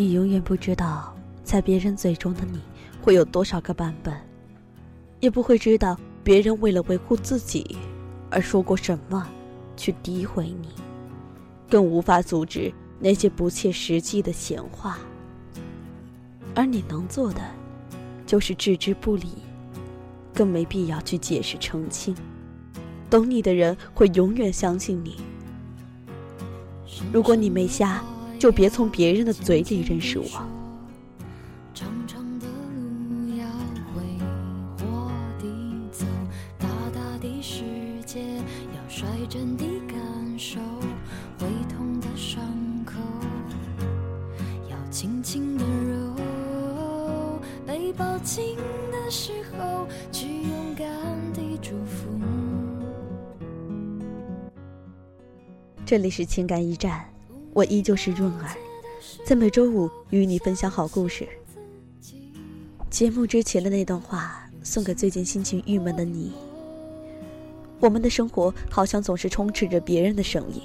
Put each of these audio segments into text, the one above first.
你永远不知道，在别人嘴中的你会有多少个版本，也不会知道别人为了维护自己而说过什么，去诋毁你，更无法阻止那些不切实际的闲话。而你能做的，就是置之不理，更没必要去解释澄清。懂你的人会永远相信你。如果你没瞎。就别从别人的嘴里认识我。长长的路要挥霍地走，大大的世界要率真地感受，会痛的伤口轻轻的揉，被抱紧的时候去勇敢地祝福。这里是情感驿站。我依旧是润儿，在每周五与你分享好故事。节目之前的那段话送给最近心情郁闷的你。我们的生活好像总是充斥着别人的声音，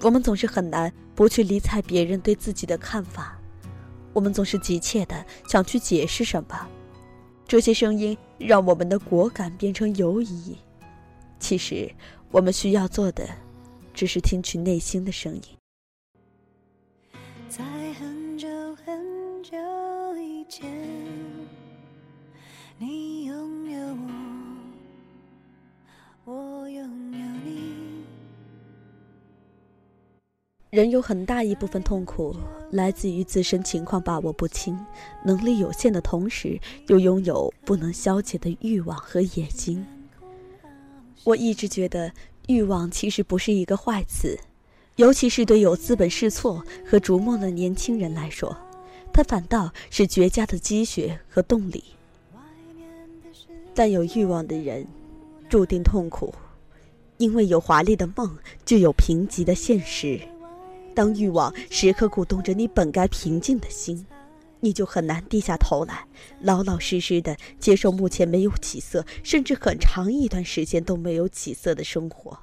我们总是很难不去理睬别人对自己的看法，我们总是急切的想去解释什么。这些声音让我们的果敢变成犹疑。其实，我们需要做的，只是听取内心的声音。在很久很久以前，你拥有我，我拥有你。人有很大一部分痛苦来自于自身情况把握不清，能力有限的同时，又拥有不能消解的欲望和野心。我一直觉得，欲望其实不是一个坏词。尤其是对有资本试错和逐梦的年轻人来说，它反倒是绝佳的积雪和动力。但有欲望的人，注定痛苦，因为有华丽的梦，就有贫瘠的现实。当欲望时刻鼓动着你本该平静的心，你就很难低下头来，老老实实的接受目前没有起色，甚至很长一段时间都没有起色的生活。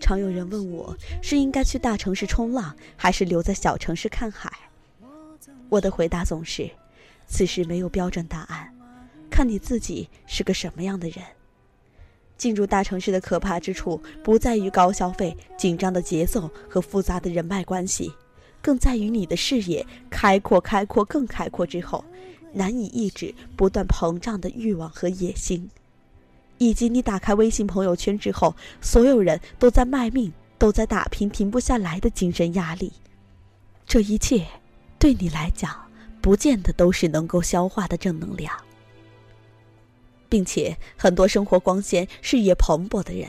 常有人问我是应该去大城市冲浪，还是留在小城市看海？我的回答总是：此时没有标准答案，看你自己是个什么样的人。进入大城市的可怕之处，不在于高消费、紧张的节奏和复杂的人脉关系，更在于你的视野开阔、开阔、更开阔之后，难以抑制不断膨胀的欲望和野心。以及你打开微信朋友圈之后，所有人都在卖命，都在打拼，停不下来的精神压力。这一切，对你来讲，不见得都是能够消化的正能量。并且，很多生活光鲜、事业蓬勃的人，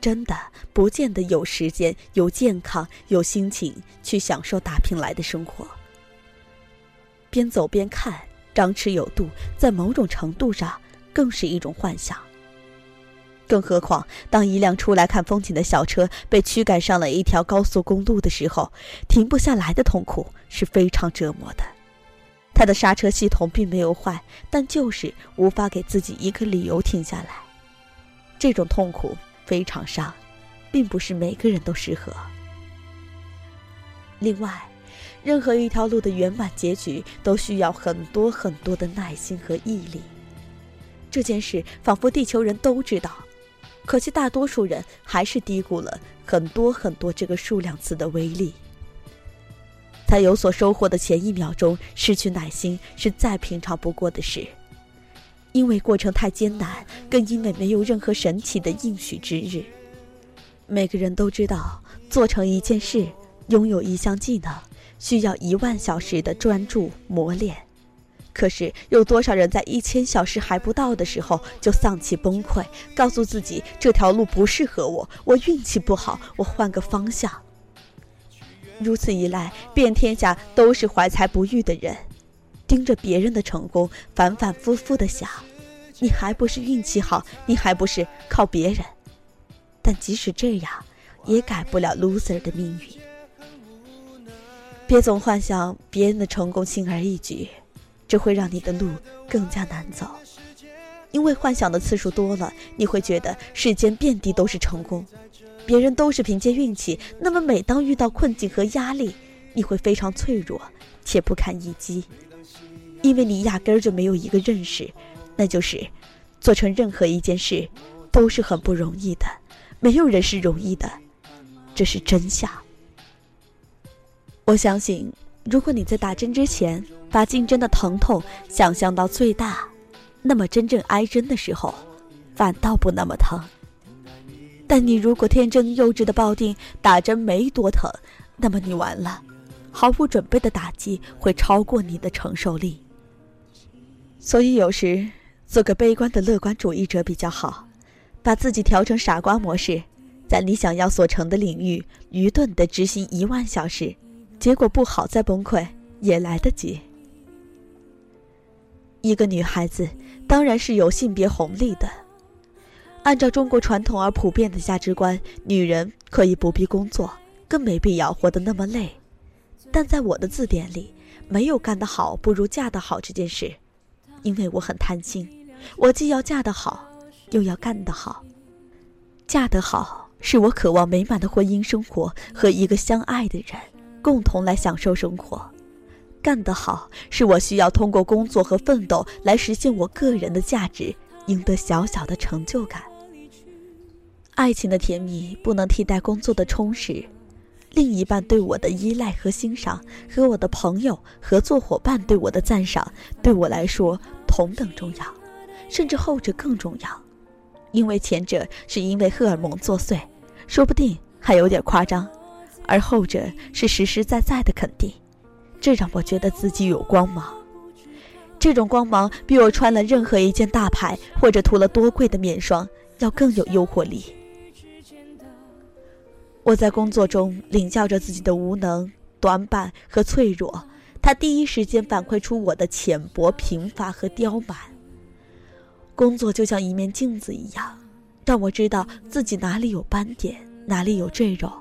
真的不见得有时间、有健康、有心情去享受打拼来的生活。边走边看，张弛有度，在某种程度上，更是一种幻想。更何况，当一辆出来看风景的小车被驱赶上了一条高速公路的时候，停不下来的痛苦是非常折磨的。他的刹车系统并没有坏，但就是无法给自己一个理由停下来。这种痛苦非常伤，并不是每个人都适合。另外，任何一条路的圆满结局都需要很多很多的耐心和毅力。这件事仿佛地球人都知道。可惜，大多数人还是低估了很多很多这个数量词的威力。在有所收获的前一秒钟失去耐心，是再平常不过的事。因为过程太艰难，更因为没有任何神奇的应许之日。每个人都知道，做成一件事，拥有一项技能，需要一万小时的专注磨练。可是有多少人在一千小时还不到的时候就丧气崩溃，告诉自己这条路不适合我，我运气不好，我换个方向。如此一来，遍天下都是怀才不遇的人，盯着别人的成功，反反复复的想，你还不是运气好，你还不是靠别人。但即使这样，也改不了 loser 的命运。别总幻想别人的成功轻而易举。这会让你的路更加难走，因为幻想的次数多了，你会觉得世间遍地都是成功，别人都是凭借运气。那么每当遇到困境和压力，你会非常脆弱且不堪一击，因为你压根儿就没有一个认识，那就是做成任何一件事都是很不容易的，没有人是容易的，这是真相。我相信，如果你在打针之前把进针的疼痛想象到最大，那么真正挨针的时候，反倒不那么疼。但你如果天真幼稚的抱定打针没多疼，那么你完了，毫无准备的打击会超过你的承受力。所以有时做个悲观的乐观主义者比较好，把自己调成傻瓜模式，在你想要所成的领域愚钝的执行一万小时，结果不好再崩溃也来得及。一个女孩子当然是有性别红利的。按照中国传统而普遍的价值观，女人可以不必工作，更没必要活得那么累。但在我的字典里，没有干得好不如嫁得好这件事，因为我很贪心，我既要嫁得好，又要干得好。嫁得好是我渴望美满的婚姻生活和一个相爱的人共同来享受生活，干得好是我需要通过工作和奋斗来实现我个人的价值，赢得小小的成就感。爱情的甜蜜不能替代工作的充实，另一半对我的依赖和欣赏，和我的朋友、合作伙伴对我的赞赏，对我来说同等重要，甚至后者更重要，因为前者是因为荷尔蒙作祟，说不定还有点夸张，而后者是实实在在的肯定，这让我觉得自己有光芒，这种光芒比我穿了任何一件大牌或者涂了多贵的面霜要更有诱惑力。我在工作中领教着自己的无能、短板和脆弱，他第一时间反馈出我的浅薄、贫乏和刁蛮。工作就像一面镜子一样，让我知道自己哪里有斑点，哪里有赘肉。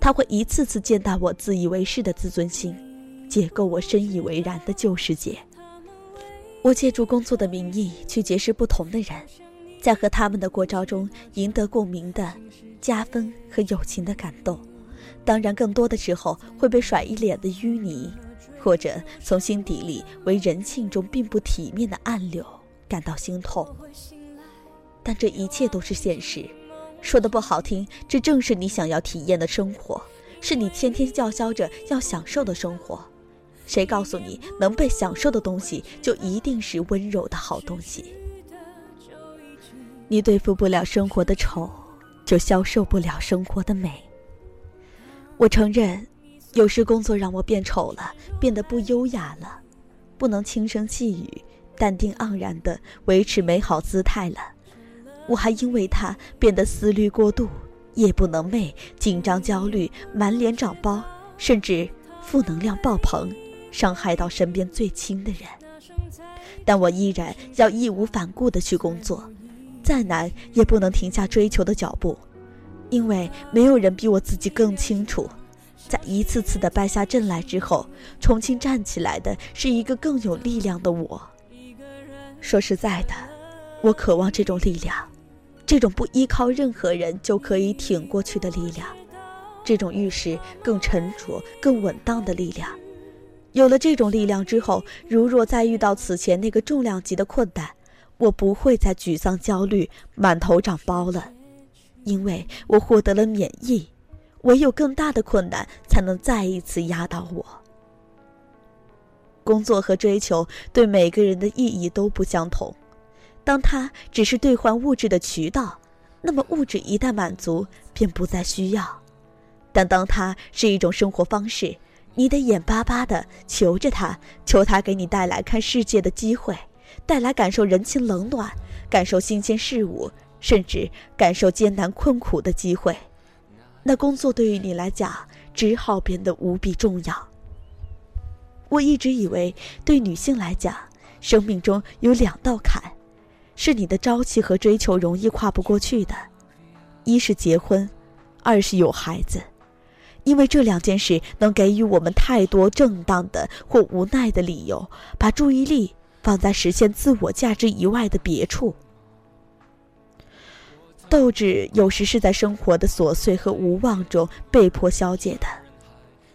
他会一次次践踏我自以为是的自尊心，解构我深以为然的旧世界。我借助工作的名义去结识不同的人。在和他们的过招中赢得共鸣的加分和友情的感动，当然更多的时候会被甩一脸的淤泥，或者从心底里为人性中并不体面的暗流感到心痛。但这一切都是现实，说的不好听，这正是你想要体验的生活，是你天天叫嚣着要享受的生活。谁告诉你能被享受的东西就一定是温柔的好东西？你对付不了生活的丑，就消受不了生活的美。我承认，有时工作让我变丑了，变得不优雅了，不能轻声细语、淡定盎然地维持美好姿态了。我还因为他变得思虑过度，夜不能寐，紧张焦虑，满脸长包，甚至负能量爆棚，伤害到身边最亲的人。但我依然要义无反顾地去工作。再难也不能停下追求的脚步，因为没有人比我自己更清楚，在一次次的败下阵来之后，重新站起来的是一个更有力量的我。说实在的，我渴望这种力量，这种不依靠任何人就可以挺过去的力量，这种遇事更沉着、更稳当的力量。有了这种力量之后，如若再遇到此前那个重量级的困难，我不会再沮丧、焦虑、满头长包了，因为我获得了免疫。唯有更大的困难才能再一次压倒我。工作和追求对每个人的意义都不相同。当它只是兑换物质的渠道，那么物质一旦满足，便不再需要；但当它是一种生活方式，你得眼巴巴的求着它，求它给你带来看世界的机会。带来感受人情冷暖、感受新鲜事物，甚至感受艰难困苦的机会，那工作对于你来讲只好变得无比重要。我一直以为，对女性来讲，生命中有两道坎，是你的朝气和追求容易跨不过去的，一是结婚，二是有孩子，因为这两件事能给予我们太多正当的或无奈的理由，把注意力。放在实现自我价值以外的别处，斗志有时是在生活的琐碎和无望中被迫消解的。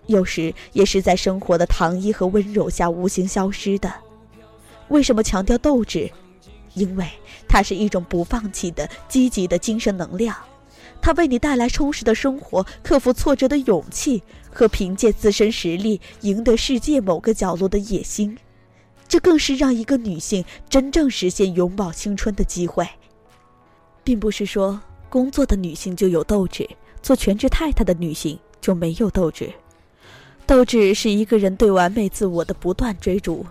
有时也是在生活的糖衣和温柔下无形消失的。为什么强调斗志？因为它是一种不放弃的积极的精神能量，它为你带来充实的生活、克服挫折的勇气和凭借自身实力赢得世界某个角落的野心。这更是让一个女性真正实现永葆青春的机会。并不是说工作的女性就有斗志，做全职太太的女性就没有斗志。斗志是一个人对完美自我的不断追逐。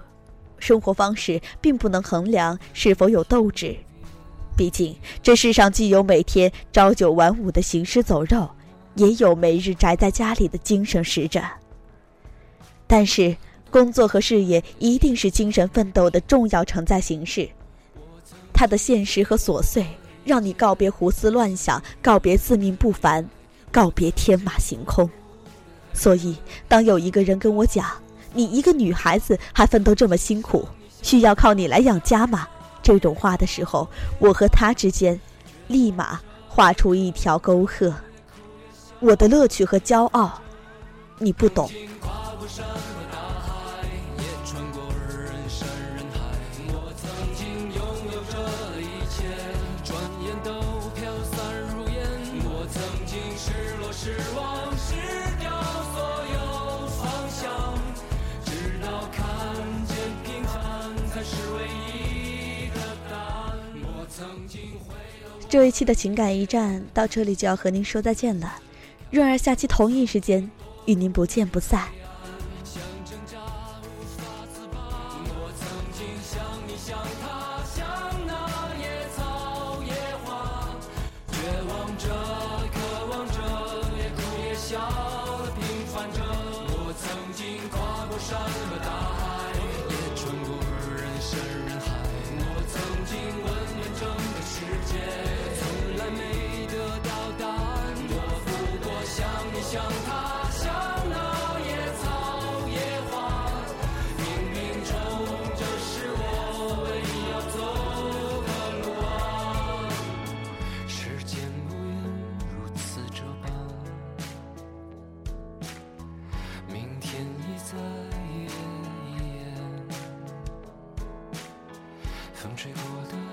生活方式并不能衡量是否有斗志，毕竟这世上既有每天朝九晚五的行尸走肉，也有每日宅在家里的精神使者。但是，工作和事业一定是精神奋斗的重要承载形式。它的现实和琐碎，让你告别胡思乱想，告别自命不凡，告别天马行空。所以，当有一个人跟我讲，你一个女孩子还奋斗这么辛苦，需要靠你来养家吗？这种话的时候，我和他之间，立马画出一条沟壑。我的乐趣和骄傲，你不懂。这一期的情感驿站到这里就要和您说再见了，润儿下期同一时间与您不见不散。风吹过的。